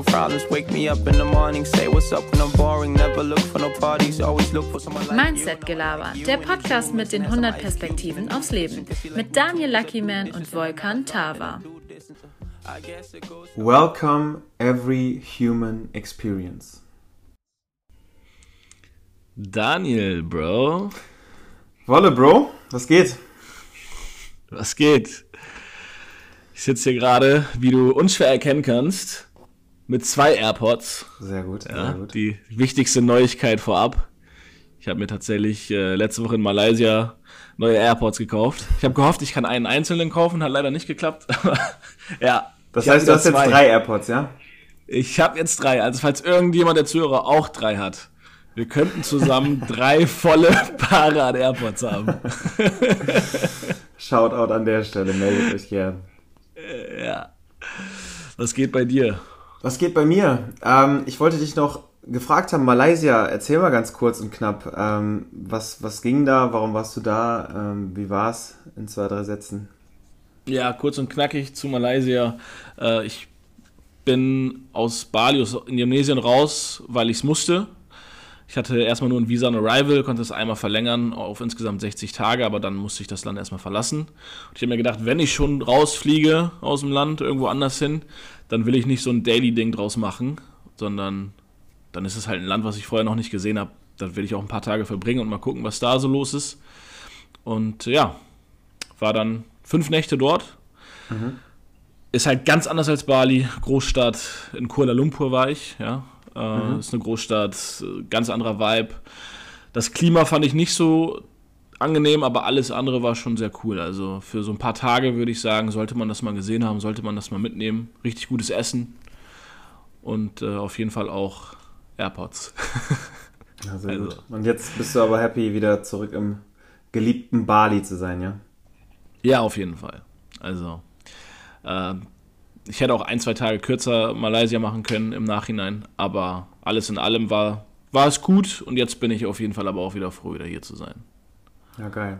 no problems. Wake me up in the morning, say what's up when I'm boring. Never look for no parties, always look for someone like Mindset Gelaber, der Podcast mit den 100 Perspektiven aufs Leben. Mit Daniel Luckyman und Volkan Tava. Welcome every human experience. Daniel, Bro. Wolle, Bro, was geht? Was geht? Ich sitze hier gerade, wie du unschwer erkennen kannst, mit zwei AirPods. Sehr gut, Ja, sehr gut. die wichtigste Neuigkeit vorab. Ich habe mir tatsächlich äh, letzte Woche in Malaysia neue AirPods gekauft. Ich habe gehofft, ich kann einen einzelnen kaufen, hat leider nicht geklappt. Ja. Das heißt, du hast jetzt zwei. drei AirPods, ja? Ich habe jetzt drei. Also falls irgendjemand der Zuhörer auch drei hat, wir könnten zusammen drei volle Paare an AirPods haben. Shoutout an der Stelle, meldet euch gern. ja. Was geht bei dir? Was geht bei mir? Ähm, ich wollte dich noch gefragt haben, Malaysia, erzähl mal ganz kurz und knapp, ähm, was, was ging da, warum warst du da, ähm, wie war's in zwei, drei Sätzen? Ja, kurz und knackig zu Malaysia. Äh, ich bin aus Bali, aus Indonesien raus, weil ich es musste. Ich hatte erstmal nur ein Visa on Arrival, konnte es einmal verlängern auf insgesamt 60 Tage, aber dann musste ich das Land erstmal verlassen. Und ich habe mir gedacht, wenn ich schon rausfliege aus dem Land, irgendwo anders hin, dann will ich nicht so ein Daily-Ding draus machen, sondern dann ist es halt ein Land, was ich vorher noch nicht gesehen habe. Dann will ich auch ein paar Tage verbringen und mal gucken, was da so los ist. Und ja, war dann fünf Nächte dort. Ist halt ganz anders als Bali. Großstadt in Kuala Lumpur war ich, ja. Äh, Ist eine Großstadt, ganz anderer Vibe. Das Klima fand ich nicht so angenehm, aber alles andere war schon sehr cool. Also für so ein paar Tage würde ich sagen, sollte man das mal gesehen haben, sollte man das mal mitnehmen. Richtig gutes Essen und äh, auf jeden Fall auch AirPods. Ja, sehr Also- gut. Und jetzt bist du aber happy, wieder zurück im geliebten Bali zu sein, ja? Ja, auf jeden Fall. Also, äh, ich hätte auch ein, zwei Tage kürzer Malaysia machen können im Nachhinein, aber alles in allem war, war es gut und jetzt bin ich auf jeden Fall aber auch wieder froh, wieder hier zu sein. Ja, geil.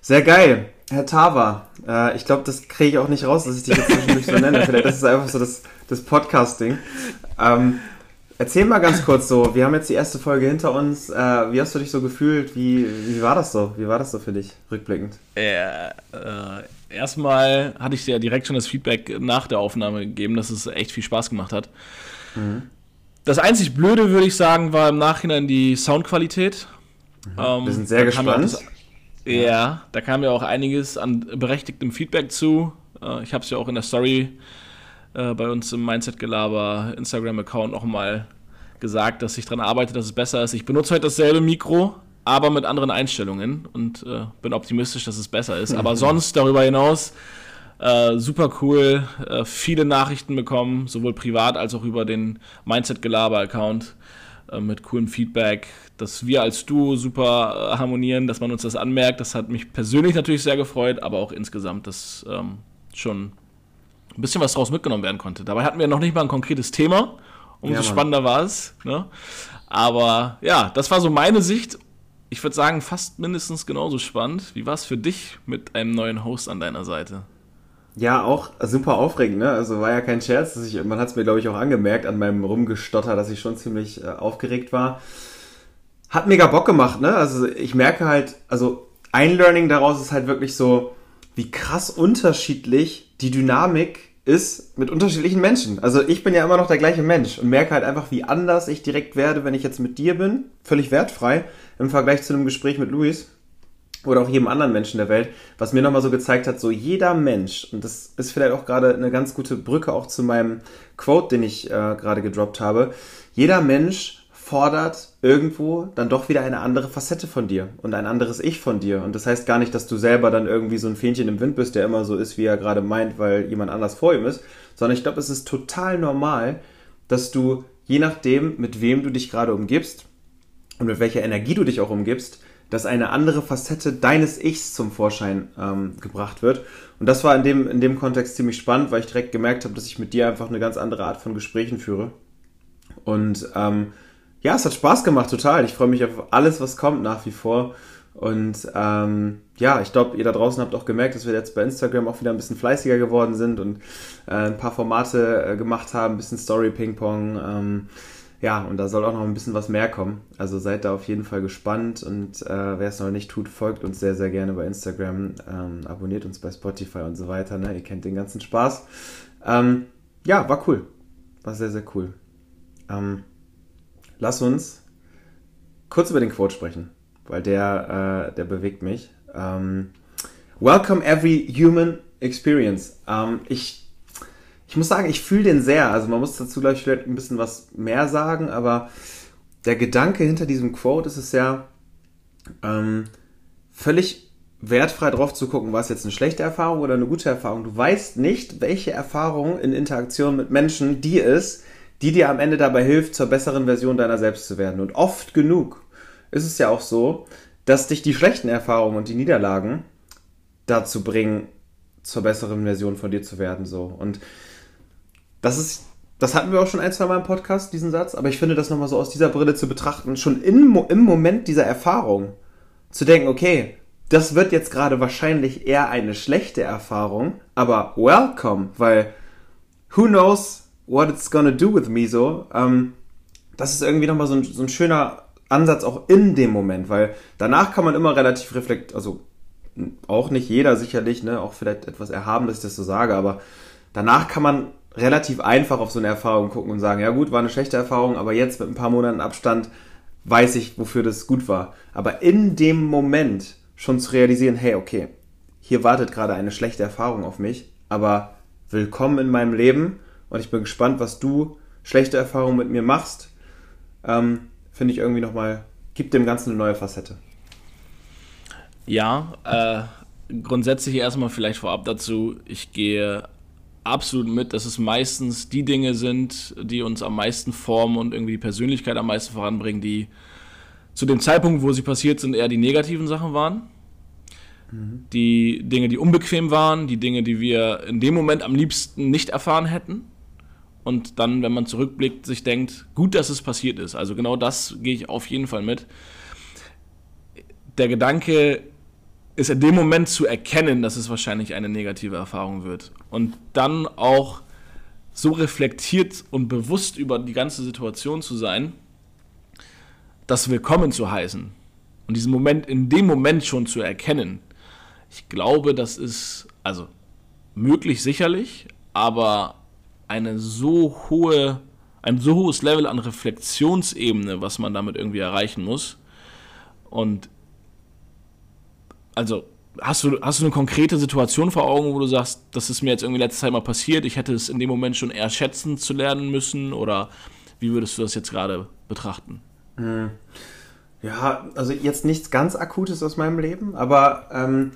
Sehr geil. Herr Tava, äh, ich glaube, das kriege ich auch nicht raus, dass ich dich jetzt zwischendurch so nenne. Vielleicht das ist einfach so das, das Podcasting. Ähm, erzähl mal ganz kurz so, wir haben jetzt die erste Folge hinter uns. Äh, wie hast du dich so gefühlt? Wie, wie war das so? Wie war das so für dich, rückblickend? Äh, äh, erstmal hatte ich dir ja direkt schon das Feedback nach der Aufnahme gegeben, dass es echt viel Spaß gemacht hat. Das einzig Blöde, würde ich sagen, war im Nachhinein die Soundqualität. Ähm, Wir sind sehr ja auch gespannt. das- Ja, da kam ja auch einiges an berechtigtem Feedback zu. Äh, ich habe es ja auch in der Story äh, bei uns im Mindset Gelaber Instagram-Account nochmal gesagt, dass ich daran arbeite, dass es besser ist. Ich benutze heute dasselbe Mikro, aber mit anderen Einstellungen und äh, bin optimistisch, dass es besser ist. Aber sonst darüber hinaus äh, super cool, äh, viele Nachrichten bekommen, sowohl privat als auch über den Mindset Gelaber Account äh, mit coolem Feedback, dass wir als Duo super äh, harmonieren, dass man uns das anmerkt. Das hat mich persönlich natürlich sehr gefreut, aber auch insgesamt, dass ähm, schon ein bisschen was draus mitgenommen werden konnte. Dabei hatten wir noch nicht mal ein konkretes Thema. Umso Ja, spannender war es. Ne? Aber ja, das war so meine Sicht. Ich würde sagen, fast mindestens genauso spannend. Wie war es für dich mit einem neuen Host an deiner Seite? Ja, auch super aufregend, ne? Also war ja kein Scherz. Dass ich, man hat es mir, glaube ich, auch angemerkt an meinem Rumgestotter, dass ich schon ziemlich äh, aufgeregt war. Hat mega Bock gemacht, ne? Also ich merke halt, also ein Learning daraus ist halt wirklich so, wie krass unterschiedlich die Dynamik ist mit unterschiedlichen Menschen. Also ich bin ja immer noch der gleiche Mensch und merke halt einfach, wie anders ich direkt werde, wenn ich jetzt mit dir bin. Völlig wertfrei im Vergleich zu einem Gespräch mit Luis oder auch jedem anderen Menschen der Welt, was mir nochmal so gezeigt hat, so jeder Mensch, und das ist vielleicht auch gerade eine ganz gute Brücke auch zu meinem Quote, den ich äh, gerade gedroppt habe, jeder Mensch fordert irgendwo dann doch wieder eine andere Facette von dir und ein anderes Ich von dir. Und das heißt gar nicht, dass du selber dann irgendwie so ein Fähnchen im Wind bist, der immer so ist, wie er gerade meint, weil jemand anders vor ihm ist, sondern ich glaube, es ist total normal, dass du, je nachdem, mit wem du dich gerade umgibst und mit welcher Energie du dich auch umgibst, dass eine andere Facette deines Ichs zum Vorschein ähm, gebracht wird. Und das war in dem, in dem Kontext ziemlich spannend, weil ich direkt gemerkt habe, dass ich mit dir einfach eine ganz andere Art von Gesprächen führe. Und ähm, ja, es hat Spaß gemacht, total. Ich freue mich auf alles, was kommt nach wie vor. Und ähm, ja, ich glaube, ihr da draußen habt auch gemerkt, dass wir jetzt bei Instagram auch wieder ein bisschen fleißiger geworden sind und äh, ein paar Formate äh, gemacht haben, ein bisschen Story-Ping-Pong. Ähm, ja, und da soll auch noch ein bisschen was mehr kommen. Also seid da auf jeden Fall gespannt und äh, wer es noch nicht tut, folgt uns sehr, sehr gerne bei Instagram, ähm, abonniert uns bei Spotify und so weiter. Ne? Ihr kennt den ganzen Spaß. Ähm, ja, war cool. War sehr, sehr cool. Ähm, lass uns kurz über den Quote sprechen weil der, äh, der bewegt mich. Ähm, welcome every human experience. Ähm, ich, ich muss sagen, ich fühle den sehr. Also man muss dazu gleich vielleicht ein bisschen was mehr sagen, aber der Gedanke hinter diesem Quote ist es ja ähm, völlig wertfrei drauf zu gucken, war es jetzt eine schlechte Erfahrung oder eine gute Erfahrung. Du weißt nicht, welche Erfahrung in Interaktion mit Menschen die ist, die dir am Ende dabei hilft, zur besseren Version deiner selbst zu werden. Und oft genug ist es ja auch so, dass dich die schlechten Erfahrungen und die Niederlagen dazu bringen, zur besseren Version von dir zu werden. So. Und das ist, das hatten wir auch schon ein, zwei Mal im Podcast, diesen Satz, aber ich finde das nochmal so aus dieser Brille zu betrachten, schon in, im Moment dieser Erfahrung zu denken, okay, das wird jetzt gerade wahrscheinlich eher eine schlechte Erfahrung, aber welcome, weil who knows what it's gonna do with me so. Ähm, das ist irgendwie nochmal so ein, so ein schöner Ansatz auch in dem Moment, weil danach kann man immer relativ reflekt, also auch nicht jeder sicherlich, ne, auch vielleicht etwas erhaben, dass ich das so sage, aber danach kann man relativ einfach auf so eine Erfahrung gucken und sagen, ja gut, war eine schlechte Erfahrung, aber jetzt mit ein paar Monaten Abstand weiß ich, wofür das gut war. Aber in dem Moment schon zu realisieren, hey, okay, hier wartet gerade eine schlechte Erfahrung auf mich, aber willkommen in meinem Leben und ich bin gespannt, was du schlechte Erfahrungen mit mir machst. Ähm, finde ich irgendwie nochmal, gibt dem Ganzen eine neue Facette. Ja, äh, grundsätzlich erstmal vielleicht vorab dazu, ich gehe absolut mit, dass es meistens die Dinge sind, die uns am meisten formen und irgendwie die Persönlichkeit am meisten voranbringen, die zu dem Zeitpunkt, wo sie passiert sind, eher die negativen Sachen waren. Mhm. Die Dinge, die unbequem waren, die Dinge, die wir in dem Moment am liebsten nicht erfahren hätten und dann, wenn man zurückblickt, sich denkt, gut, dass es passiert ist. Also genau das gehe ich auf jeden Fall mit. Der Gedanke ist in dem Moment zu erkennen, dass es wahrscheinlich eine negative Erfahrung wird. Und dann auch so reflektiert und bewusst über die ganze Situation zu sein, das willkommen zu heißen. Und diesen Moment in dem Moment schon zu erkennen. Ich glaube, das ist also möglich sicherlich, aber eine so hohe, ein so hohes Level an Reflexionsebene, was man damit irgendwie erreichen muss. Und also hast du, hast du eine konkrete Situation vor Augen, wo du sagst, das ist mir jetzt irgendwie letzte Zeit mal passiert, ich hätte es in dem Moment schon eher schätzen zu lernen müssen oder wie würdest du das jetzt gerade betrachten? Hm. Ja, also jetzt nichts ganz Akutes aus meinem Leben, aber ähm,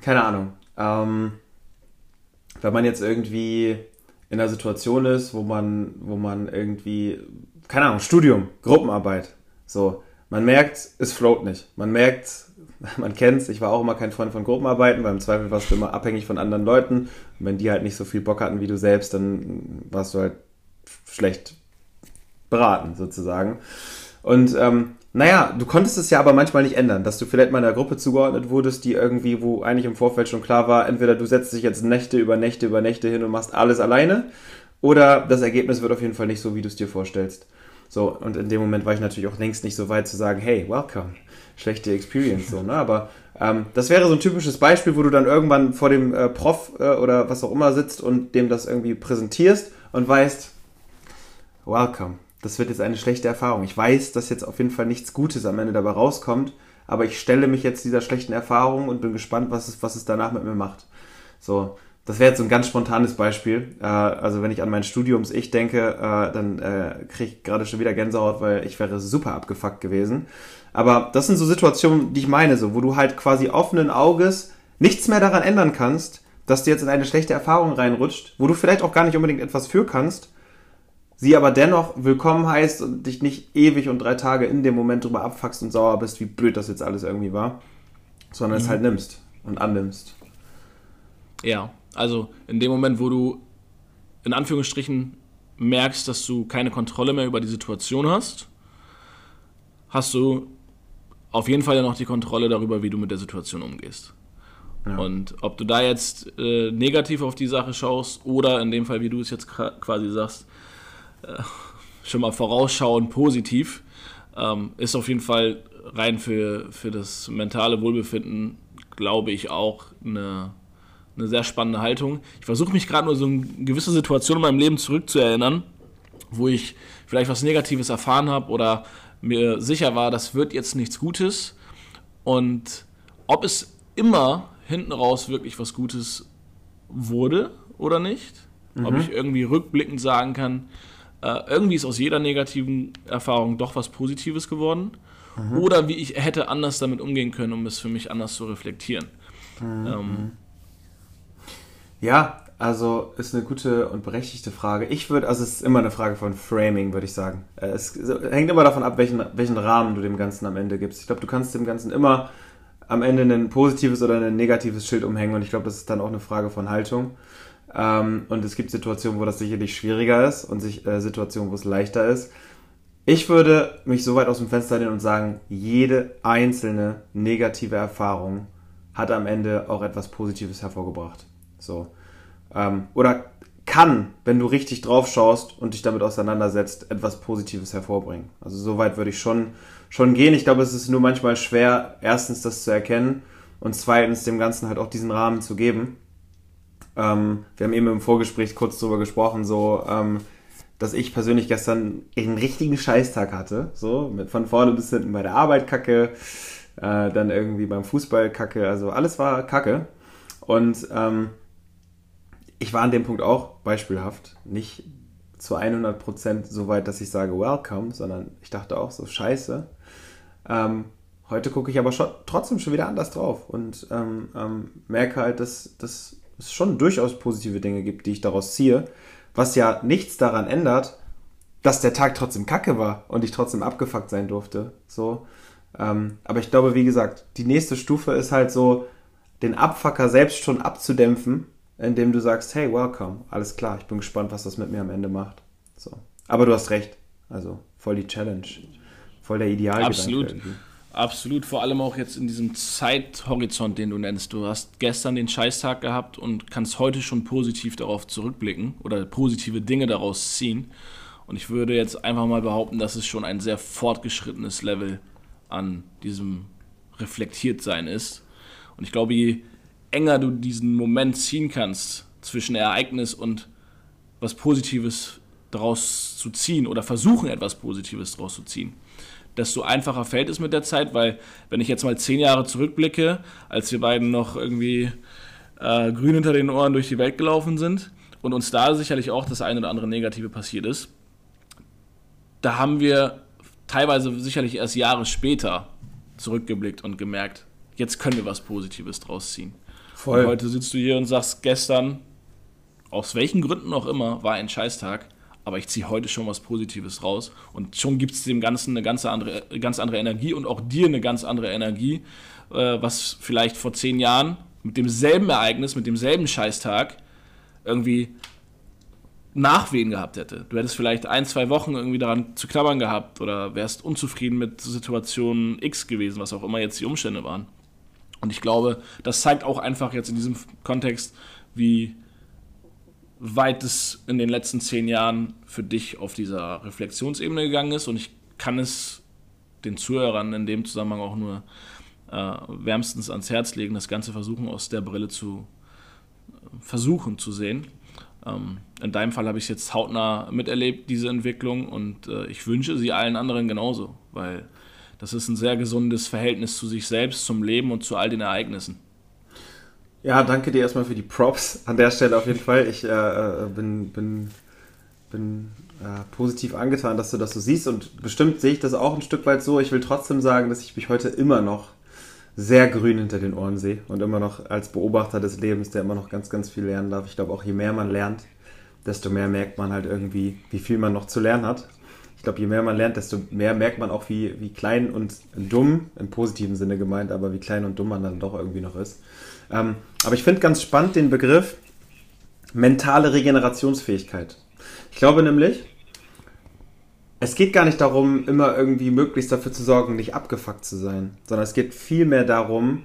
keine Ahnung. Ähm, wenn man jetzt irgendwie in einer Situation ist, wo man, wo man irgendwie, keine Ahnung, Studium, Gruppenarbeit, so, man merkt, es float nicht. Man merkt, man kennt's, ich war auch immer kein Freund von Gruppenarbeiten, weil im Zweifel warst du immer abhängig von anderen Leuten. Und wenn die halt nicht so viel Bock hatten wie du selbst, dann warst du halt schlecht beraten, sozusagen. Und ähm, naja, du konntest es ja aber manchmal nicht ändern, dass du vielleicht mal einer Gruppe zugeordnet wurdest, die irgendwie, wo eigentlich im Vorfeld schon klar war, entweder du setzt dich jetzt Nächte über Nächte über Nächte hin und machst alles alleine, oder das Ergebnis wird auf jeden Fall nicht so, wie du es dir vorstellst. So, und in dem Moment war ich natürlich auch längst nicht so weit zu sagen, hey, welcome, schlechte Experience, so, ne? Aber ähm, das wäre so ein typisches Beispiel, wo du dann irgendwann vor dem äh, Prof äh, oder was auch immer sitzt und dem das irgendwie präsentierst und weißt, welcome, das wird jetzt eine schlechte Erfahrung. Ich weiß, dass jetzt auf jeden Fall nichts Gutes am Ende dabei rauskommt, aber ich stelle mich jetzt dieser schlechten Erfahrung und bin gespannt, was es, was es danach mit mir macht. So, das wäre jetzt so ein ganz spontanes Beispiel. Äh, also wenn ich an mein Studiums-Ich denke, äh, dann äh, kriege ich gerade schon wieder Gänsehaut, weil ich wäre super abgefuckt gewesen. Aber das sind so Situationen, die ich meine, so, wo du halt quasi offenen Auges nichts mehr daran ändern kannst, dass du jetzt in eine schlechte Erfahrung reinrutscht, wo du vielleicht auch gar nicht unbedingt etwas für kannst, sie aber dennoch willkommen heißt und dich nicht ewig und drei Tage in dem Moment drüber abfuckst und sauer bist, wie blöd das jetzt alles irgendwie war, sondern mhm. es halt nimmst und annimmst. Ja, also in dem Moment, wo du in Anführungsstrichen merkst, dass du keine Kontrolle mehr über die Situation hast, hast du auf jeden Fall ja noch die Kontrolle darüber, wie du mit der Situation umgehst. Ja. Und ob du da jetzt äh, negativ auf die Sache schaust oder in dem Fall, wie du es jetzt quasi sagst, äh, schon mal vorausschauend positiv, ähm, ist auf jeden Fall rein für, für das mentale Wohlbefinden, glaube ich, auch eine, eine sehr spannende Haltung. Ich versuche mich gerade nur so in gewisse Situationen in meinem Leben zurückzuerinnern, wo ich vielleicht was Negatives erfahren habe oder mir sicher war, das wird jetzt nichts Gutes. Und ob es immer hinten raus wirklich was Gutes wurde oder nicht, mhm. ob ich irgendwie rückblickend sagen kann, äh, irgendwie ist aus jeder negativen Erfahrung doch was Positives geworden. Mhm. Oder wie ich hätte anders damit umgehen können, um es für mich anders zu reflektieren. Mhm. Ähm, ja, also ist eine gute und berechtigte Frage. Ich würde, also es ist immer eine Frage von Framing, würde ich sagen. Äh, es hängt immer davon ab, welchen, welchen Rahmen du dem Ganzen am Ende gibst. Ich glaube, du kannst dem Ganzen immer am Ende ein positives oder ein negatives Schild umhängen und ich glaube, das ist dann auch eine Frage von Haltung. Ähm, und es gibt Situationen, wo das sicherlich schwieriger ist und sich, äh, Situationen, wo es leichter ist. Ich würde mich so weit aus dem Fenster lehnen und sagen, jede einzelne negative Erfahrung hat am Ende auch etwas Positives hervorgebracht. So. Ähm, oder kann, wenn du richtig drauf schaust und dich damit auseinandersetzt, etwas Positives hervorbringen. Also so weit würde ich schon, schon gehen. Ich glaube, es ist nur manchmal schwer, erstens das zu erkennen und zweitens dem Ganzen halt auch diesen Rahmen zu geben. Ähm, wir haben eben im Vorgespräch kurz darüber gesprochen, so, ähm, dass ich persönlich gestern einen richtigen Scheißtag hatte. So, mit von vorne bis hinten bei der Arbeit kacke, äh, dann irgendwie beim Fußball kacke, also alles war kacke. Und ähm, ich war an dem Punkt auch beispielhaft, nicht zu 100% so weit, dass ich sage welcome, sondern ich dachte auch so scheiße. Ähm, heute gucke ich aber schon, trotzdem schon wieder anders drauf und ähm, ähm, merke halt, dass, dass es schon durchaus positive Dinge gibt, die ich daraus ziehe, was ja nichts daran ändert, dass der Tag trotzdem kacke war und ich trotzdem abgefuckt sein durfte. So. Ähm, aber ich glaube, wie gesagt, die nächste Stufe ist halt so, den Abfucker selbst schon abzudämpfen indem du sagst, hey, welcome, alles klar, ich bin gespannt, was das mit mir am Ende macht. So. Aber du hast recht, also voll die Challenge, voll der Idealgedanke. Absolut. Irgendwie. Absolut, vor allem auch jetzt in diesem Zeithorizont, den du nennst. Du hast gestern den Scheißtag gehabt und kannst heute schon positiv darauf zurückblicken oder positive Dinge daraus ziehen. Und ich würde jetzt einfach mal behaupten, dass es schon ein sehr fortgeschrittenes Level an diesem Reflektiertsein ist. Und ich glaube, je enger du diesen Moment ziehen kannst zwischen Ereignis und was Positives daraus zu ziehen oder versuchen, etwas Positives daraus zu ziehen, desto einfacher fällt es mit der Zeit, weil wenn ich jetzt mal zehn Jahre zurückblicke, als wir beiden noch irgendwie äh, grün hinter den Ohren durch die Welt gelaufen sind und uns da sicherlich auch das eine oder andere Negative passiert ist, da haben wir teilweise sicherlich erst Jahre später zurückgeblickt und gemerkt, jetzt können wir was Positives draus ziehen. Voll. Und heute sitzt du hier und sagst, gestern, aus welchen Gründen auch immer, war ein Scheißtag, aber ich ziehe heute schon was Positives raus. Und schon gibt es dem Ganzen eine ganz andere, ganz andere Energie und auch dir eine ganz andere Energie, äh, was vielleicht vor zehn Jahren mit demselben Ereignis, mit demselben Scheißtag irgendwie Nachwehen gehabt hätte. Du hättest vielleicht ein, zwei Wochen irgendwie daran zu knabbern gehabt oder wärst unzufrieden mit Situation X gewesen, was auch immer jetzt die Umstände waren. Und ich glaube, das zeigt auch einfach jetzt in diesem Kontext, wie weit es in den letzten zehn Jahren für dich auf dieser Reflexionsebene gegangen ist. Und ich kann es den Zuhörern in dem Zusammenhang auch nur äh, wärmstens ans Herz legen, das Ganze versuchen aus der Brille zu versuchen zu sehen. Ähm, in deinem Fall habe ich es jetzt hautnah miterlebt, diese Entwicklung, und äh, ich wünsche sie allen anderen genauso, weil das ist ein sehr gesundes Verhältnis zu sich selbst, zum Leben und zu all den Ereignissen. Ja, danke dir erstmal für die Props an der Stelle auf jeden Fall. Ich äh, äh, bin, bin, bin äh, positiv angetan, dass du das so siehst und bestimmt sehe ich das auch ein Stück weit so. Ich will trotzdem sagen, dass ich mich heute immer noch sehr grün hinter den Ohren sehe und immer noch als Beobachter des Lebens, der immer noch ganz, ganz viel lernen darf. Ich glaube auch, je mehr man lernt, desto mehr merkt man halt irgendwie, wie viel man noch zu lernen hat ich glaube, je mehr man lernt, desto mehr merkt man auch, wie, wie klein und dumm, im positiven Sinne gemeint, aber wie klein und dumm man dann doch irgendwie noch ist. Ähm, aber ich finde ganz spannend den Begriff mentale Regenerationsfähigkeit. Ich glaube nämlich, es geht gar nicht darum, immer irgendwie möglichst dafür zu sorgen, nicht abgefuckt zu sein, sondern es geht vielmehr darum,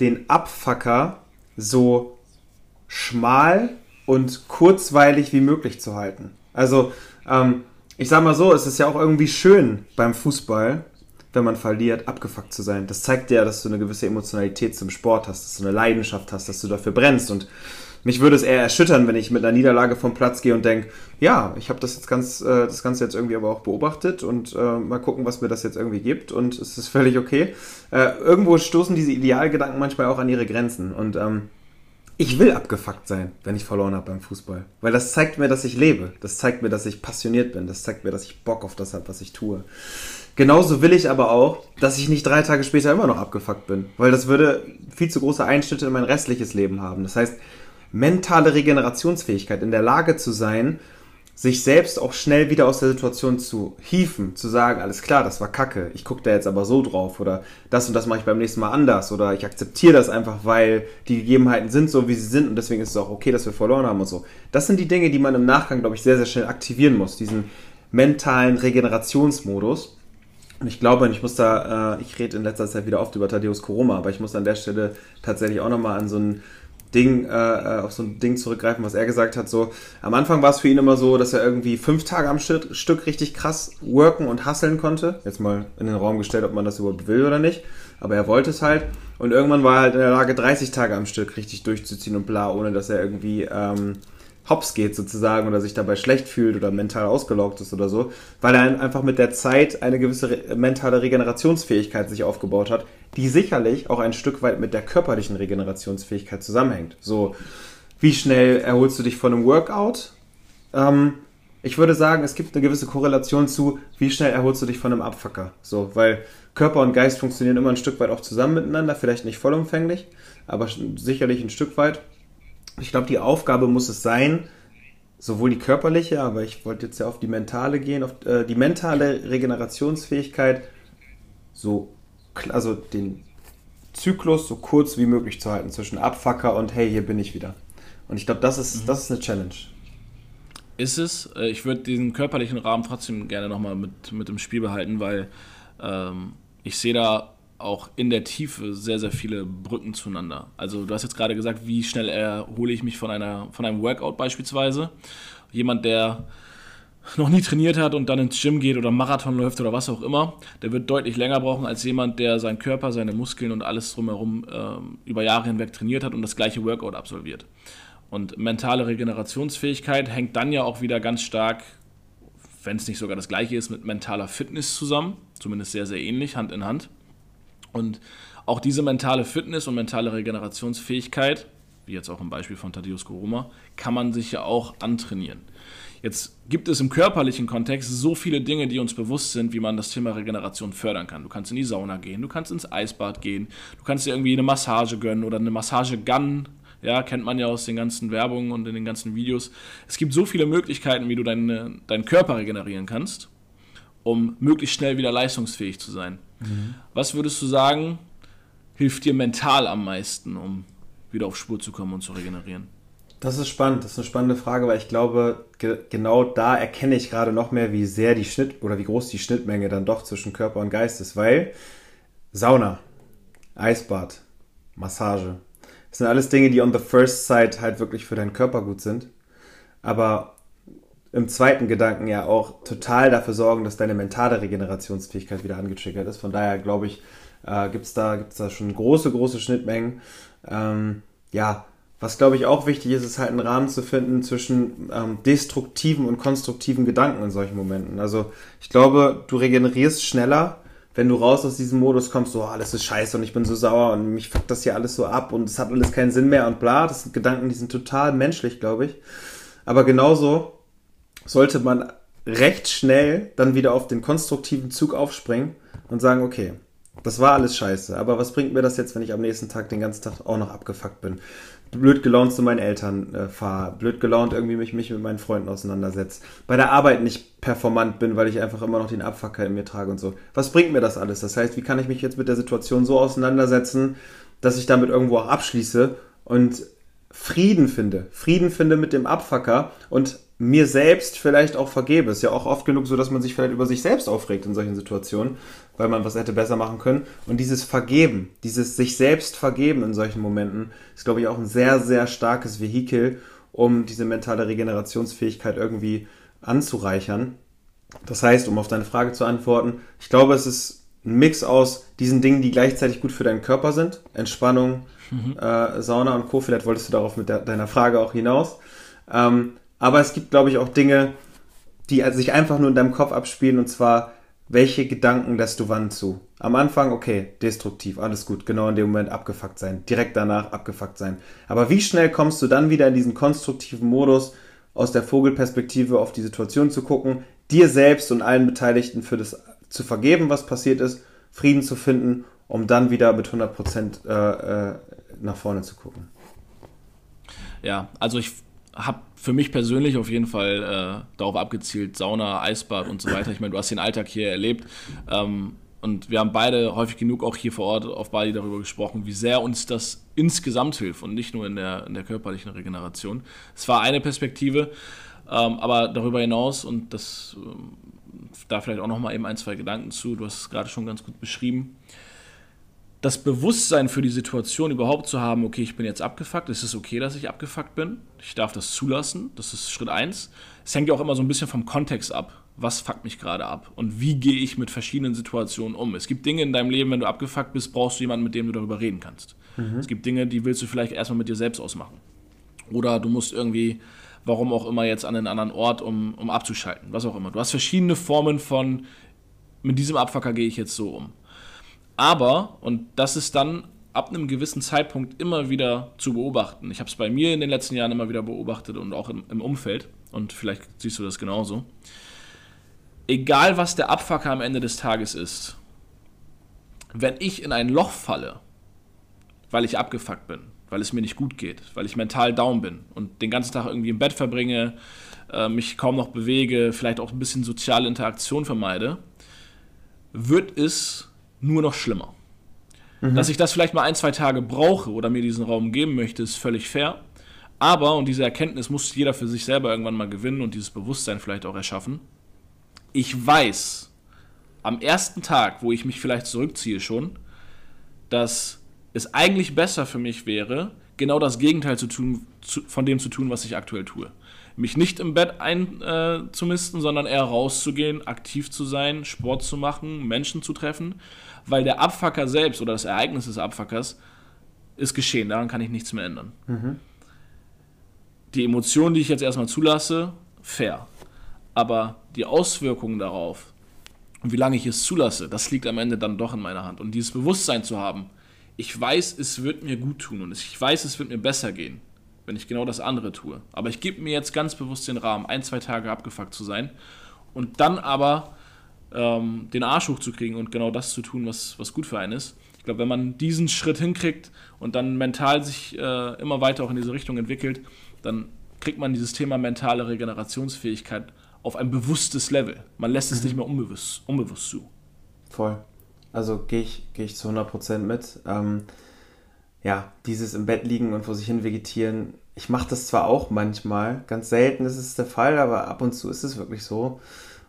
den Abfucker so schmal und kurzweilig wie möglich zu halten. Also, ähm, ich sag mal so, es ist ja auch irgendwie schön beim Fußball, wenn man verliert, abgefuckt zu sein. Das zeigt dir ja, dass du eine gewisse Emotionalität zum Sport hast, dass du eine Leidenschaft hast, dass du dafür brennst. Und mich würde es eher erschüttern, wenn ich mit einer Niederlage vom Platz gehe und denke, ja, ich habe das jetzt ganz, äh, das Ganze jetzt irgendwie aber auch beobachtet und äh, mal gucken, was mir das jetzt irgendwie gibt. Und es ist völlig okay. Äh, irgendwo stoßen diese Idealgedanken manchmal auch an ihre Grenzen. Und ähm, ich will abgefuckt sein, wenn ich verloren habe beim Fußball. Weil das zeigt mir, dass ich lebe. Das zeigt mir, dass ich passioniert bin. Das zeigt mir, dass ich Bock auf das habe, was ich tue. Genauso will ich aber auch, dass ich nicht drei Tage später immer noch abgefuckt bin. Weil das würde viel zu große Einschnitte in mein restliches Leben haben. Das heißt, mentale Regenerationsfähigkeit, in der Lage zu sein, sich selbst auch schnell wieder aus der Situation zu hieven, zu sagen, alles klar, das war kacke, ich gucke da jetzt aber so drauf oder das und das mache ich beim nächsten Mal anders oder ich akzeptiere das einfach, weil die Gegebenheiten sind so, wie sie sind und deswegen ist es auch okay, dass wir verloren haben und so. Das sind die Dinge, die man im Nachgang, glaube ich, sehr, sehr schnell aktivieren muss, diesen mentalen Regenerationsmodus. Und ich glaube, ich muss da, äh, ich rede in letzter Zeit wieder oft über Thaddeus Koroma, aber ich muss an der Stelle tatsächlich auch nochmal an so ein Ding, äh, äh, auf so ein Ding zurückgreifen, was er gesagt hat. So, am Anfang war es für ihn immer so, dass er irgendwie fünf Tage am Stück, Stück richtig krass worken und hasseln konnte. Jetzt mal in den Raum gestellt, ob man das überhaupt will oder nicht. Aber er wollte es halt. Und irgendwann war er halt in der Lage, 30 Tage am Stück richtig durchzuziehen und bla, ohne dass er irgendwie ähm, hops geht sozusagen oder sich dabei schlecht fühlt oder mental ausgelaugt ist oder so, weil er einfach mit der Zeit eine gewisse re mentale Regenerationsfähigkeit sich aufgebaut hat, die sicherlich auch ein Stück weit mit der körperlichen Regenerationsfähigkeit zusammenhängt. So, wie schnell erholst du dich von einem Workout? Ähm, ich würde sagen, es gibt eine gewisse Korrelation zu, wie schnell erholst du dich von einem Abfucker. So, weil Körper und Geist funktionieren immer ein Stück weit auch zusammen miteinander, vielleicht nicht vollumfänglich, aber sicherlich ein Stück weit. Ich glaube, die Aufgabe muss es sein, sowohl die körperliche, aber ich wollte jetzt ja auf die mentale gehen, auf äh, die mentale Regenerationsfähigkeit, so, also den Zyklus so kurz wie möglich zu halten zwischen Abfucker und hey, hier bin ich wieder. Und ich glaube, das ist, mhm. das ist eine Challenge. Ist es. Äh, ich würde diesen körperlichen Rahmen trotzdem gerne nochmal mit, mit im Spiel behalten, weil ähm, ich sehe da auch in der Tiefe sehr, sehr viele Brücken zueinander. Also du hast jetzt gerade gesagt, wie schnell erhole ich mich von, einer, von einem Workout beispielsweise. Jemand, der noch nie trainiert hat und dann ins Gym geht oder Marathon läuft oder was auch immer, der wird deutlich länger brauchen als jemand, der seinen Körper, seine Muskeln und alles drumherum äh, über Jahre hinweg trainiert hat und das gleiche Workout absolviert. Und mentale Regenerationsfähigkeit hängt dann ja auch wieder ganz stark, wenn es nicht sogar das gleiche ist, mit mentaler Fitness zusammen, zumindest sehr, sehr ähnlich, Hand in Hand. Und auch diese mentale Fitness und mentale Regenerationsfähigkeit, wie jetzt auch im Beispiel von Thaddeus Koroma, kann man sich ja auch antrainieren. Jetzt gibt es im körperlichen Kontext so viele Dinge, die uns bewusst sind, wie man das Thema Regeneration fördern kann. Du kannst in die Sauna gehen, du kannst ins Eisbad gehen, du kannst dir irgendwie eine Massage gönnen oder eine Massagegun. Ja, kennt man ja aus den ganzen Werbungen und in den ganzen Videos. Es gibt so viele Möglichkeiten, wie du deine, deinen Körper regenerieren kannst, um möglichst schnell wieder leistungsfähig zu sein. Mhm. Was würdest du sagen, hilft dir mental am meisten, um wieder auf Spur zu kommen und zu regenerieren? Das ist spannend, das ist eine spannende Frage, weil ich glaube, ge genau da erkenne ich gerade noch mehr, wie sehr die Schnitt oder wie groß die Schnittmenge dann doch zwischen Körper und Geist ist, weil Sauna, Eisbad, Massage, das sind alles Dinge, die on the first sight halt wirklich für deinen Körper gut sind, aber im zweiten Gedanken ja auch total dafür sorgen, dass deine mentale Regenerationsfähigkeit wieder angetriggert ist. Von daher glaube ich, äh, gibt es da, gibt's da schon große, große Schnittmengen. Ähm, ja, was glaube ich auch wichtig ist, ist halt einen Rahmen zu finden zwischen ähm, destruktiven und konstruktiven Gedanken in solchen Momenten. Also ich glaube, du regenerierst schneller, wenn du raus aus diesem Modus kommst, so, oh, alles ist scheiße und ich bin so sauer und mich fuckt das hier alles so ab und es hat alles keinen Sinn mehr und bla. Das sind Gedanken, die sind total menschlich, glaube ich. Aber genauso sollte man recht schnell dann wieder auf den konstruktiven Zug aufspringen und sagen, okay, das war alles scheiße, aber was bringt mir das jetzt, wenn ich am nächsten Tag den ganzen Tag auch noch abgefuckt bin? Blöd gelaunt zu meinen Eltern äh, fahre, blöd gelaunt irgendwie mich, mich mit meinen Freunden auseinandersetze, bei der Arbeit nicht performant bin, weil ich einfach immer noch den Abfucker in mir trage und so. Was bringt mir das alles? Das heißt, wie kann ich mich jetzt mit der Situation so auseinandersetzen, dass ich damit irgendwo auch abschließe und Frieden finde? Frieden finde mit dem Abfucker und mir selbst vielleicht auch vergebe. Ist ja auch oft genug so, dass man sich vielleicht über sich selbst aufregt in solchen Situationen, weil man was hätte besser machen können. Und dieses Vergeben, dieses sich selbst vergeben in solchen Momenten, ist, glaube ich, auch ein sehr, sehr starkes Vehikel, um diese mentale Regenerationsfähigkeit irgendwie anzureichern. Das heißt, um auf deine Frage zu antworten, ich glaube, es ist ein Mix aus diesen Dingen, die gleichzeitig gut für deinen Körper sind. Entspannung, mhm. äh, Sauna und Co. Vielleicht wolltest du darauf mit der, deiner Frage auch hinaus. Ähm, aber es gibt, glaube ich, auch Dinge, die sich einfach nur in deinem Kopf abspielen und zwar, welche Gedanken lässt du wann zu? Am Anfang, okay, destruktiv, alles gut, genau in dem Moment abgefuckt sein, direkt danach abgefuckt sein. Aber wie schnell kommst du dann wieder in diesen konstruktiven Modus, aus der Vogelperspektive auf die Situation zu gucken, dir selbst und allen Beteiligten für das zu vergeben, was passiert ist, Frieden zu finden, um dann wieder mit 100 Prozent, äh, äh, nach vorne zu gucken. Ja, also ich habe für mich persönlich auf jeden Fall äh, darauf abgezielt, Sauna, Eisbad und so weiter. Ich meine, du hast den Alltag hier erlebt. Ähm, und wir haben beide häufig genug auch hier vor Ort auf Bali darüber gesprochen, wie sehr uns das insgesamt hilft und nicht nur in der, in der körperlichen Regeneration. Es war eine Perspektive, ähm, aber darüber hinaus, und das ähm, da vielleicht auch noch mal eben ein, zwei Gedanken zu, du hast es gerade schon ganz gut beschrieben, das Bewusstsein für die Situation überhaupt zu haben, okay, ich bin jetzt abgefuckt, es ist okay, dass ich abgefuckt bin, ich darf das zulassen, das ist Schritt eins. Es hängt ja auch immer so ein bisschen vom Kontext ab. Was fuckt mich gerade ab? Und wie gehe ich mit verschiedenen Situationen um? Es gibt Dinge in deinem Leben, wenn du abgefuckt bist, brauchst du jemanden, mit dem du darüber reden kannst. Mhm. Es gibt Dinge, die willst du vielleicht erstmal mit dir selbst ausmachen. Oder du musst irgendwie, warum auch immer, jetzt an einen anderen Ort, um, um abzuschalten. Was auch immer. Du hast verschiedene Formen von, mit diesem Abfucker gehe ich jetzt so um. Aber, und das ist dann ab einem gewissen Zeitpunkt immer wieder zu beobachten. Ich habe es bei mir in den letzten Jahren immer wieder beobachtet und auch im, im, Umfeld. Und vielleicht siehst du das genauso. Egal, was der Abfucker am Ende des Tages ist, wenn ich in ein Loch falle, weil ich abgefuckt bin, weil es mir nicht gut geht, weil ich mental down bin und den ganzen Tag irgendwie im Bett verbringe, äh, mich kaum noch bewege, vielleicht auch ein bisschen soziale Interaktion vermeide, wird es nur noch schlimmer. Mhm. Dass ich das vielleicht mal ein, zwei Tage brauche oder mir diesen Raum geben möchte, ist völlig fair. Aber, und diese Erkenntnis muss jeder für sich selber irgendwann mal gewinnen und dieses Bewusstsein vielleicht auch erschaffen, ich weiß am ersten Tag, wo ich mich vielleicht zurückziehe schon, dass es eigentlich besser für mich wäre, genau das Gegenteil zu tun, zu, von dem zu tun, was ich aktuell tue. Mich nicht im Bett einzumisten, äh, sondern eher rauszugehen, aktiv zu sein, Sport zu machen, Menschen zu treffen weil der Abfucker selbst oder das Ereignis des Abfuckers ist geschehen. Daran kann ich nichts mehr ändern. Mhm. Die Emotionen, die ich jetzt erstmal zulasse, fair. Aber die Auswirkungen darauf und wie lange ich es zulasse, das liegt am Ende dann doch in meiner Hand. Und dieses Bewusstsein zu haben, ich weiß, es wird mir gut tun und ich weiß, es wird mir besser gehen, wenn ich genau das andere tue. Aber ich gebe mir jetzt ganz bewusst den Rahmen, ein, zwei Tage abgefuckt zu sein und dann aber ähm, den Arsch hochzukriegen und genau das zu tun, was, was gut für einen ist. Ich glaube, wenn man diesen Schritt hinkriegt und dann mental sich äh, immer weiter auch in diese Richtung entwickelt, dann kriegt man dieses Thema mentale Regenerationsfähigkeit auf ein bewusstes Level. Man lässt es mhm. nicht mehr unbewusst, unbewusst zu. Voll. Also gehe ich, geh ich zu 100% mit. Ähm, ja, dieses im Bett liegen und vor sich hin vegetieren. Ich mache das zwar auch manchmal, ganz selten ist es der Fall, aber ab und zu ist es wirklich so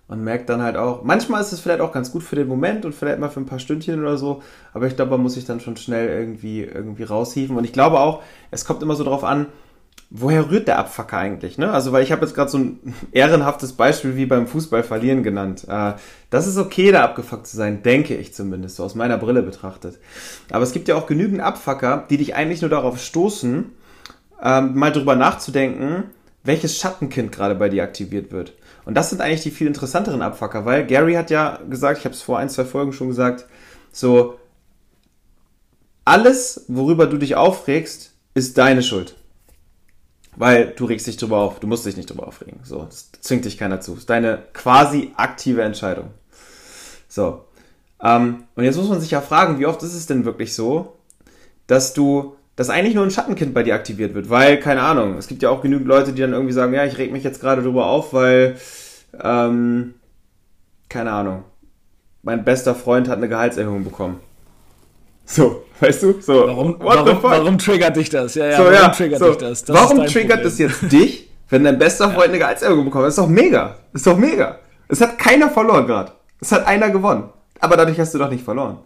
man merkt dann halt auch, manchmal ist es vielleicht auch ganz gut für den Moment und vielleicht mal für ein paar Stündchen oder so, aber ich glaube, man muss sich dann schon schnell irgendwie, irgendwie raushieven. Und ich glaube auch, es kommt immer so drauf an, woher rührt der Abfucker eigentlich? Ne? Also, weil ich habe jetzt gerade so ein ehrenhaftes Beispiel wie beim Fußball verlieren genannt. Äh, das ist okay, da abgefuckt zu sein, denke ich zumindest, so aus meiner Brille betrachtet. Aber es gibt ja auch genügend Abfucker, die dich eigentlich nur darauf stoßen, ähm, mal drüber nachzudenken, welches Schattenkind gerade bei dir aktiviert wird. Und das sind eigentlich die viel interessanteren Abfucker, weil Gary hat ja gesagt, ich habe es vor ein, zwei Folgen schon gesagt, so alles, worüber du dich aufregst, ist deine Schuld. Weil du regst dich drüber auf, du musst dich nicht drüber aufregen. So, das zwingt dich keiner zu. Das ist deine quasi aktive Entscheidung. So. Ähm, und jetzt muss man sich ja fragen, wie oft ist es denn wirklich so, dass du dass eigentlich nur ein Schattenkind bei dir aktiviert wird, weil, keine Ahnung, es gibt ja auch genügend Leute, die dann irgendwie sagen, ja, ich reg mich jetzt gerade drüber auf, weil, ähm, keine Ahnung, mein bester Freund hat eine Gehaltserhöhung bekommen. So, weißt du? So, warum, warum, warum, triggert dich das? Ja, ja, so, warum ja, triggert so. dich das? das warum triggert es jetzt dich? Wenn dein bester Freund eine Gehaltserhöhung bekommt, ist doch mega. Ist doch mega. Es hat keiner verloren gerade. Es hat einer gewonnen. Aber dadurch hast du doch nicht verloren.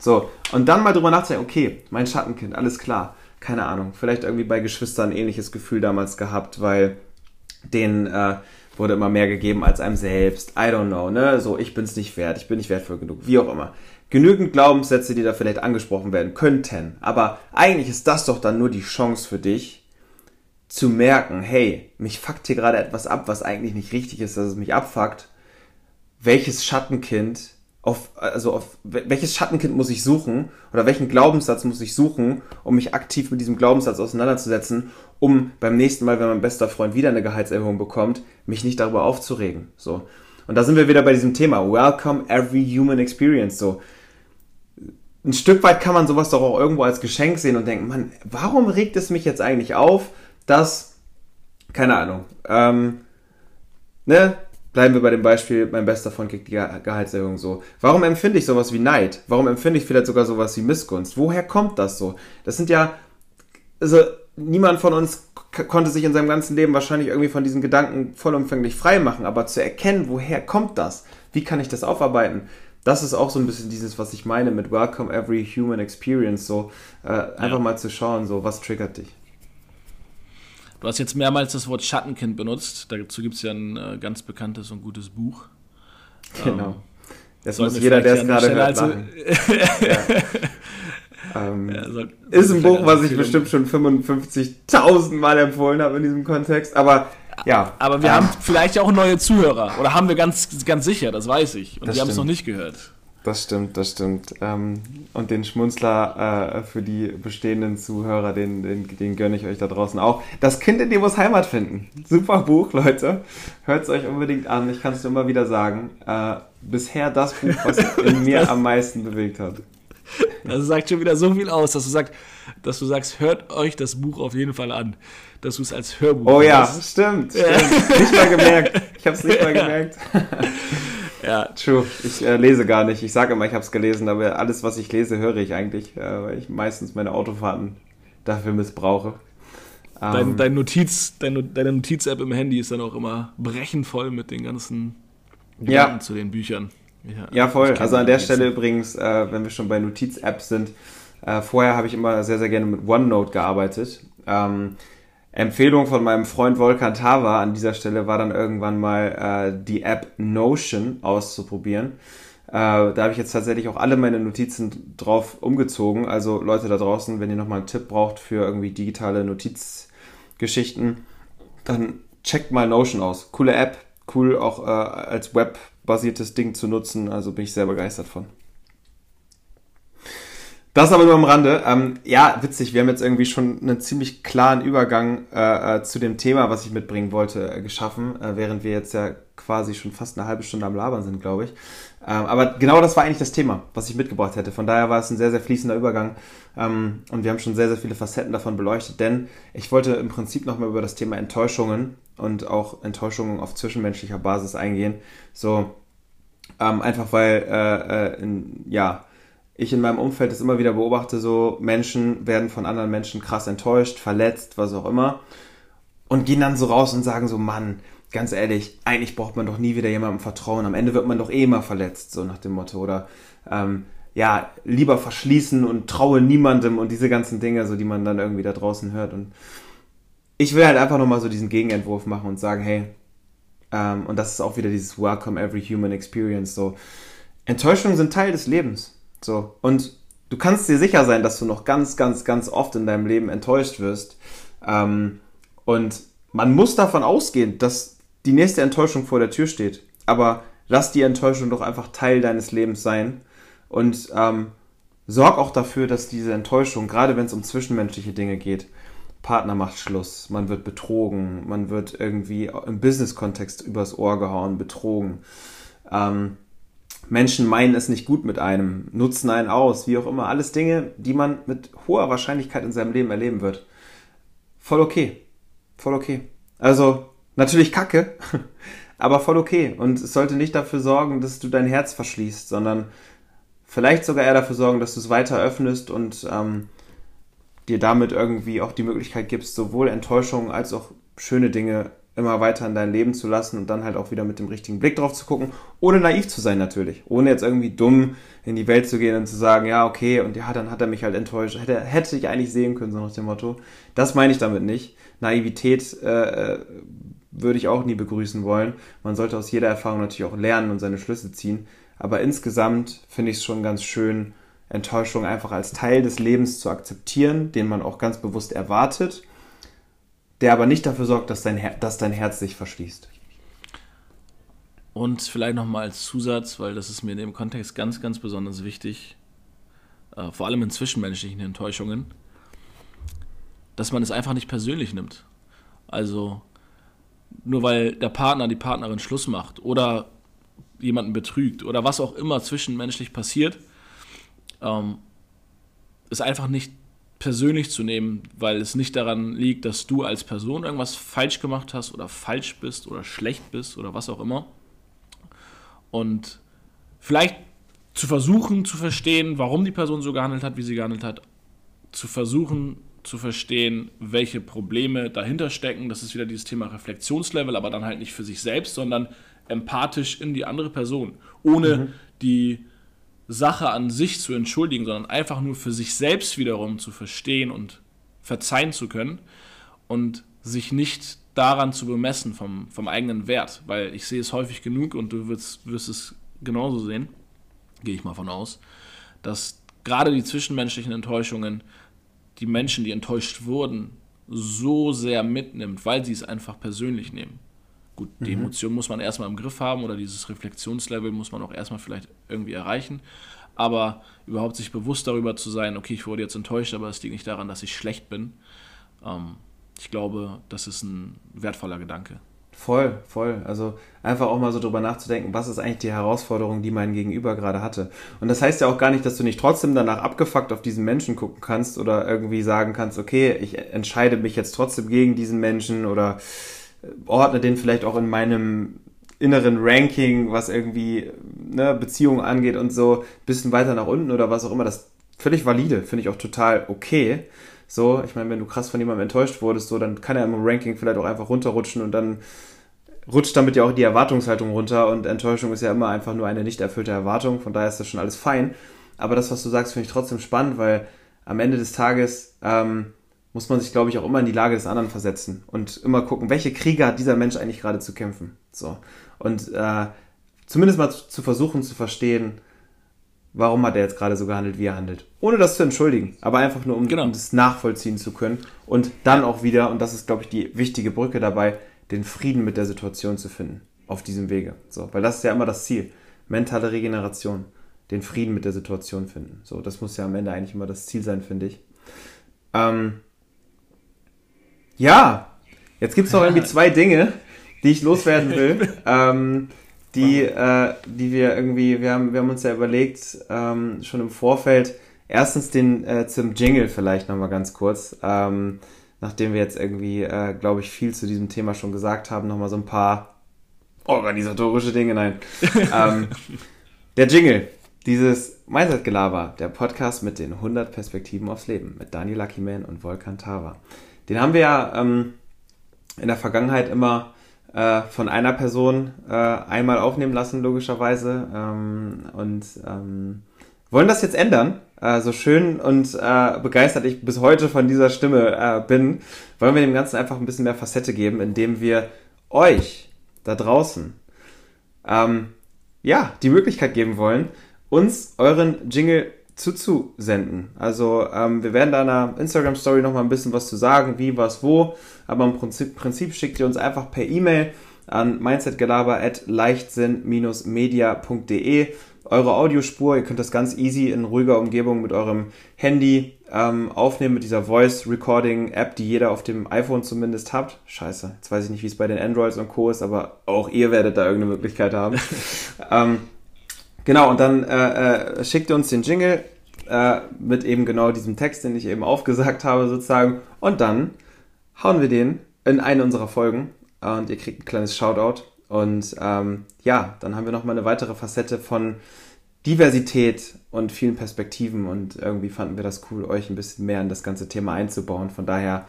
So, und dann mal drüber nachzudenken, okay, mein Schattenkind, alles klar. Keine Ahnung, vielleicht irgendwie bei Geschwistern ein ähnliches Gefühl damals gehabt, weil denen äh, wurde immer mehr gegeben als einem selbst. I don't know, ne? So, ich bin's nicht wert, ich bin nicht wertvoll genug, wie auch immer. Genügend Glaubenssätze, die da vielleicht angesprochen werden könnten. Aber eigentlich ist das doch dann nur die Chance für dich, zu merken, hey, mich fuckt hier gerade etwas ab, was eigentlich nicht richtig ist, dass es mich abfuckt. Welches Schattenkind auf, also auf welches Schattenkind muss ich suchen oder welchen Glaubenssatz muss ich suchen, um mich aktiv mit diesem Glaubenssatz auseinanderzusetzen, um beim nächsten Mal, wenn mein bester Freund wieder eine Gehaltserhöhung bekommt, mich nicht darüber aufzuregen. So. Und da sind wir wieder bei diesem Thema. Welcome every human experience. So. Ein Stück weit kann man sowas doch auch irgendwo als Geschenk sehen und denken, Mann, warum regt es mich jetzt eigentlich auf, dass, keine Ahnung, ähm, ne, bleiben wir bei dem Beispiel, mein bester Freund kriegt die Gehaltserhöhung so. Warum empfinde ich sowas wie Neid? Warum empfinde ich vielleicht sogar sowas wie Missgunst? Woher kommt das so? Das sind ja, also niemand von uns konnte sich in seinem ganzen Leben wahrscheinlich irgendwie von diesen Gedanken vollumfänglich frei machen, aber zu erkennen, woher kommt das? Wie kann ich das aufarbeiten? Das ist auch so ein bisschen dieses, was ich meine mit Welcome Every Human Experience, so äh, einfach ja. mal zu schauen, so was triggert dich. Du hast jetzt mehrmals das Wort Schattenkind benutzt. Dazu gibt es ja ein äh, ganz bekanntes und gutes Buch. Genau. Ähm, das muss jeder, der es gerade hört, also machen. ja. ähm, ja, soll, ist ein Buch, was ich bestimmt schon 55.000 Mal empfohlen habe in diesem Kontext. Aber ja. Aber wir ähm, haben vielleicht auch neue Zuhörer. Oder haben wir ganz, ganz sicher, das weiß ich. Und die haben es noch nicht gehört. Das stimmt, das stimmt. Ähm, und den Schmunzler äh, für die bestehenden Zuhörer, den, den, den gönne ich euch da draußen auch. Das Kind in dir muss Heimat finden. Super Buch, Leute. Hört es euch unbedingt an. Ich kann es immer wieder sagen. Äh, bisher das Buch, was in mir am meisten bewegt hat. Das sagt schon wieder so viel aus, dass du, sagst, dass du sagst, hört euch das Buch auf jeden Fall an. Dass du es als Hörbuch Oh ja, hast. stimmt. stimmt. Ja. Nicht mal gemerkt. Ich habe es nicht mal gemerkt. Ja, true. Ich äh, lese gar nicht. Ich sage immer, ich habe es gelesen, aber alles, was ich lese, höre ich eigentlich, äh, weil ich meistens meine Autofahrten dafür missbrauche. Dein, ähm, dein Notiz, dein, deine Notiz-App im Handy ist dann auch immer brechend voll mit den ganzen Gedanken ja. zu den Büchern. Ja, ja voll. Also an der Stelle übrigens, äh, wenn wir schon bei Notiz-Apps sind, äh, vorher habe ich immer sehr, sehr gerne mit OneNote gearbeitet. Ähm, Empfehlung von meinem Freund Volkan Tava an dieser Stelle war dann irgendwann mal äh, die App Notion auszuprobieren. Äh, da habe ich jetzt tatsächlich auch alle meine Notizen drauf umgezogen. Also Leute da draußen, wenn ihr nochmal einen Tipp braucht für irgendwie digitale Notizgeschichten, dann checkt mal Notion aus. Coole App, cool auch äh, als webbasiertes Ding zu nutzen. Also bin ich sehr begeistert von. Das aber nur am Rande. Ähm, ja, witzig, wir haben jetzt irgendwie schon einen ziemlich klaren Übergang äh, äh, zu dem Thema, was ich mitbringen wollte, äh, geschaffen, äh, während wir jetzt ja quasi schon fast eine halbe Stunde am Labern sind, glaube ich. Ähm, aber genau das war eigentlich das Thema, was ich mitgebracht hätte. Von daher war es ein sehr, sehr fließender Übergang ähm, und wir haben schon sehr, sehr viele Facetten davon beleuchtet, denn ich wollte im Prinzip nochmal über das Thema Enttäuschungen und auch Enttäuschungen auf zwischenmenschlicher Basis eingehen. So, ähm, einfach weil, äh, in, ja, ich in meinem Umfeld das immer wieder beobachte, so Menschen werden von anderen Menschen krass enttäuscht, verletzt, was auch immer. Und gehen dann so raus und sagen so, Mann, ganz ehrlich, eigentlich braucht man doch nie wieder jemandem Vertrauen, am Ende wird man doch eh immer verletzt, so nach dem Motto, oder ähm, ja, lieber verschließen und traue niemandem und diese ganzen Dinge, so die man dann irgendwie da draußen hört. Und ich will halt einfach nochmal so diesen Gegenentwurf machen und sagen, hey, ähm, und das ist auch wieder dieses Welcome Every Human Experience, so. Enttäuschungen sind Teil des Lebens so. Und du kannst dir sicher sein, dass du noch ganz, ganz, ganz oft in deinem Leben enttäuscht wirst. Ähm, und man muss davon ausgehen, dass die nächste Enttäuschung vor der Tür steht. Aber lass die Enttäuschung doch einfach Teil deines Lebens sein. Und ähm, sorg auch dafür, dass diese Enttäuschung, gerade wenn es um zwischenmenschliche Dinge geht, Partner macht Schluss, man wird betrogen, man wird irgendwie im Business-Kontext übers Ohr gehauen, betrogen. Ähm, Menschen meinen es nicht gut mit einem, nutzen einen aus, wie auch immer. Alles Dinge, die man mit hoher Wahrscheinlichkeit in seinem Leben erleben wird. Voll okay. Voll okay. Also, natürlich kacke, aber voll okay. Und es sollte nicht dafür sorgen, dass du dein Herz verschließt, sondern vielleicht sogar eher dafür sorgen, dass du es weiter öffnest und ähm, dir damit irgendwie auch die Möglichkeit gibst, sowohl Enttäuschungen als auch schöne Dinge immer weiter in dein Leben zu lassen und dann halt auch wieder mit dem richtigen Blick drauf zu gucken, ohne naiv zu sein natürlich, ohne jetzt irgendwie dumm in die Welt zu gehen und zu sagen, ja, okay, und ja, dann hat er mich halt enttäuscht, hätte, hätte ich eigentlich sehen können, so nach dem Motto. Das meine ich damit nicht. Naivität äh, würde ich auch nie begrüßen wollen. Man sollte aus jeder Erfahrung natürlich auch lernen und seine Schlüsse ziehen. Aber insgesamt finde ich es schon ganz schön, Enttäuschung einfach als Teil des Lebens zu akzeptieren, den man auch ganz bewusst erwartet, der aber nicht dafür sorgt, dass dein, Her dass dein Herz sich verschließt. Und vielleicht nochmal als Zusatz, weil das ist mir in dem Kontext ganz, ganz besonders wichtig, äh, vor allem in zwischenmenschlichen Enttäuschungen, dass man es einfach nicht persönlich nimmt. Also nur weil der Partner, die Partnerin Schluss macht oder jemanden betrügt oder was auch immer zwischenmenschlich passiert, ähm, ist einfach nicht persönlich zu nehmen, weil es nicht daran liegt, dass du als Person irgendwas falsch gemacht hast oder falsch bist oder schlecht bist oder was auch immer. Und vielleicht zu versuchen zu verstehen, warum die Person so gehandelt hat, wie sie gehandelt hat, zu versuchen zu verstehen, welche Probleme dahinter stecken. Das ist wieder dieses Thema Reflexionslevel, aber dann halt nicht für sich selbst, sondern empathisch in die andere Person, ohne mhm. die Sache an sich zu entschuldigen, sondern einfach nur für sich selbst wiederum zu verstehen und verzeihen zu können und sich nicht daran zu bemessen vom, vom eigenen Wert, weil ich sehe es häufig genug und du wirst, wirst es genauso sehen, gehe ich mal von aus, dass gerade die zwischenmenschlichen Enttäuschungen die Menschen, die enttäuscht wurden, so sehr mitnimmt, weil sie es einfach persönlich nehmen. Gut, die mhm. Emotion muss man erstmal im Griff haben oder dieses Reflexionslevel muss man auch erstmal vielleicht irgendwie erreichen. Aber überhaupt sich bewusst darüber zu sein, okay, ich wurde jetzt enttäuscht, aber es liegt nicht daran, dass ich schlecht bin. Ähm, ich glaube, das ist ein wertvoller Gedanke. Voll, voll. Also einfach auch mal so drüber nachzudenken, was ist eigentlich die Herausforderung, die mein Gegenüber gerade hatte. Und das heißt ja auch gar nicht, dass du nicht trotzdem danach abgefuckt auf diesen Menschen gucken kannst oder irgendwie sagen kannst, okay, ich entscheide mich jetzt trotzdem gegen diesen Menschen oder ordne den vielleicht auch in meinem inneren Ranking, was irgendwie ne, Beziehungen angeht und so, bisschen weiter nach unten oder was auch immer. Das völlig valide, finde ich auch total okay. So, ich meine, wenn du krass von jemandem enttäuscht wurdest, so, dann kann er im Ranking vielleicht auch einfach runterrutschen und dann rutscht damit ja auch die Erwartungshaltung runter und Enttäuschung ist ja immer einfach nur eine nicht erfüllte Erwartung, von daher ist das schon alles fein. Aber das, was du sagst, finde ich trotzdem spannend, weil am Ende des Tages ähm, muss man sich, glaube ich, auch immer in die Lage des anderen versetzen und immer gucken, welche Kriege hat dieser Mensch eigentlich gerade zu kämpfen. So. Und äh, zumindest mal zu, zu versuchen zu verstehen, warum hat er jetzt gerade so gehandelt, wie er handelt. Ohne das zu entschuldigen, aber einfach nur, um, genau. um das nachvollziehen zu können. Und dann auch wieder, und das ist, glaube ich, die wichtige Brücke dabei, den Frieden mit der Situation zu finden. Auf diesem Wege. So, weil das ist ja immer das Ziel. Mentale Regeneration. Den Frieden mit der Situation finden. So, das muss ja am Ende eigentlich immer das Ziel sein, finde ich. Ähm, ja, jetzt gibt es noch irgendwie zwei Dinge, die ich loswerden will. ähm, die, äh, die wir irgendwie, wir haben, wir haben uns ja überlegt, ähm, schon im Vorfeld, erstens den äh, zum Jingle vielleicht nochmal ganz kurz. Ähm, nachdem wir jetzt irgendwie, äh, glaube ich, viel zu diesem Thema schon gesagt haben, nochmal so ein paar organisatorische Dinge. Nein. ähm, der Jingle, dieses Mindset-Gelaber, der Podcast mit den 100 Perspektiven aufs Leben mit Daniel Luckyman und Volkan Tava. Den haben wir ja ähm, in der Vergangenheit immer äh, von einer Person äh, einmal aufnehmen lassen, logischerweise. Ähm, und ähm, wollen das jetzt ändern äh, so schön und äh, begeistert ich bis heute von dieser Stimme äh, bin, wollen wir dem Ganzen einfach ein bisschen mehr Facette geben, indem wir euch da draußen ähm, ja die Möglichkeit geben wollen, uns euren Jingle zuzusenden. Also ähm, wir werden da in einer Instagram Story noch mal ein bisschen was zu sagen, wie, was, wo. Aber im Prinzip, Prinzip schickt ihr uns einfach per E-Mail an mindsetgelaber at leichtsinn-media.de eure Audiospur. Ihr könnt das ganz easy in ruhiger Umgebung mit eurem Handy ähm, aufnehmen, mit dieser Voice Recording App, die jeder auf dem iPhone zumindest hat. Scheiße, jetzt weiß ich nicht, wie es bei den Androids und Co. ist, aber auch ihr werdet da irgendeine Möglichkeit haben. ähm, genau, und dann äh, äh, schickt ihr uns den Jingle äh, mit eben genau diesem Text, den ich eben aufgesagt habe, sozusagen. Und dann hauen wir den in eine unserer Folgen und ihr kriegt ein kleines Shoutout und ähm, ja, dann haben wir nochmal eine weitere Facette von Diversität und vielen Perspektiven und irgendwie fanden wir das cool, euch ein bisschen mehr in das ganze Thema einzubauen. Von daher,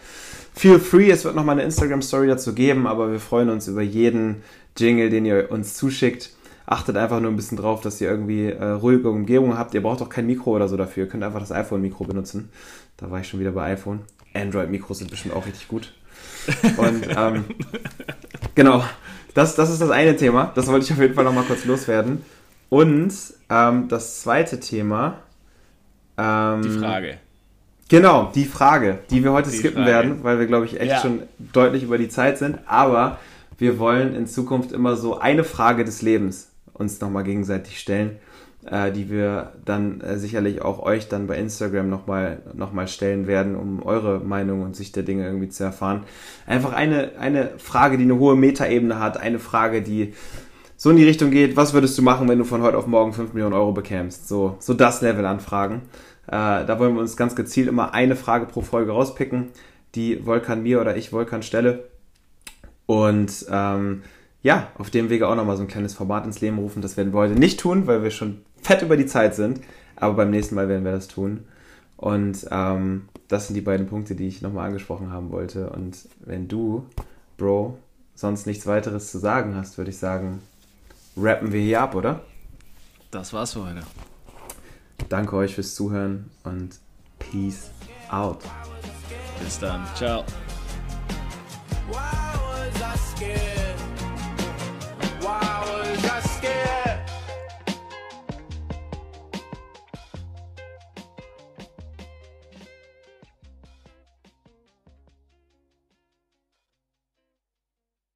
feel free, es wird nochmal eine Instagram-Story dazu geben, aber wir freuen uns über jeden Jingle, den ihr uns zuschickt. Achtet einfach nur ein bisschen drauf, dass ihr irgendwie äh, ruhige Umgebung habt. Ihr braucht auch kein Mikro oder so dafür. Ihr könnt einfach das iPhone-Mikro benutzen. Da war ich schon wieder bei iPhone. Android-Mikros sind bestimmt auch richtig gut. Und ähm, genau, das, das ist das eine Thema. Das wollte ich auf jeden Fall nochmal kurz loswerden. Und ähm, das zweite Thema. Ähm, Die Frage. Genau, die Frage, die wir heute Die skippen Frage. werden, weil wir, glaube ich, echt Ja. schon deutlich über die Zeit sind. Aber wir wollen in Zukunft immer so eine Frage des Lebens uns nochmal gegenseitig stellen, äh, die wir dann äh, sicherlich auch euch dann bei Instagram nochmal noch mal stellen werden, um eure Meinung und Sicht der Dinge irgendwie zu erfahren. Einfach eine, eine Frage, die eine hohe Metaebene hat, eine Frage, die so in die Richtung geht, was würdest du machen, wenn du von heute auf morgen 5 Millionen Euro bekämst? So, so das Level an Fragen. Äh, da wollen wir uns ganz gezielt immer eine Frage pro Folge rauspicken, die Volkan mir oder ich Volkan stelle. Und ähm, ja, auf dem Wege auch nochmal so ein kleines Format ins Leben rufen. Das werden wir heute nicht tun, weil wir schon fett über die Zeit sind. Aber beim nächsten Mal werden wir das tun. Und ähm, das sind die beiden Punkte, die ich nochmal angesprochen haben wollte. Und wenn du, Bro, sonst nichts weiteres zu sagen hast, würde ich sagen, rappen wir hier ab, oder? Das war's für heute. Danke euch fürs Zuhören und Peace out. Bis dann. Ciao.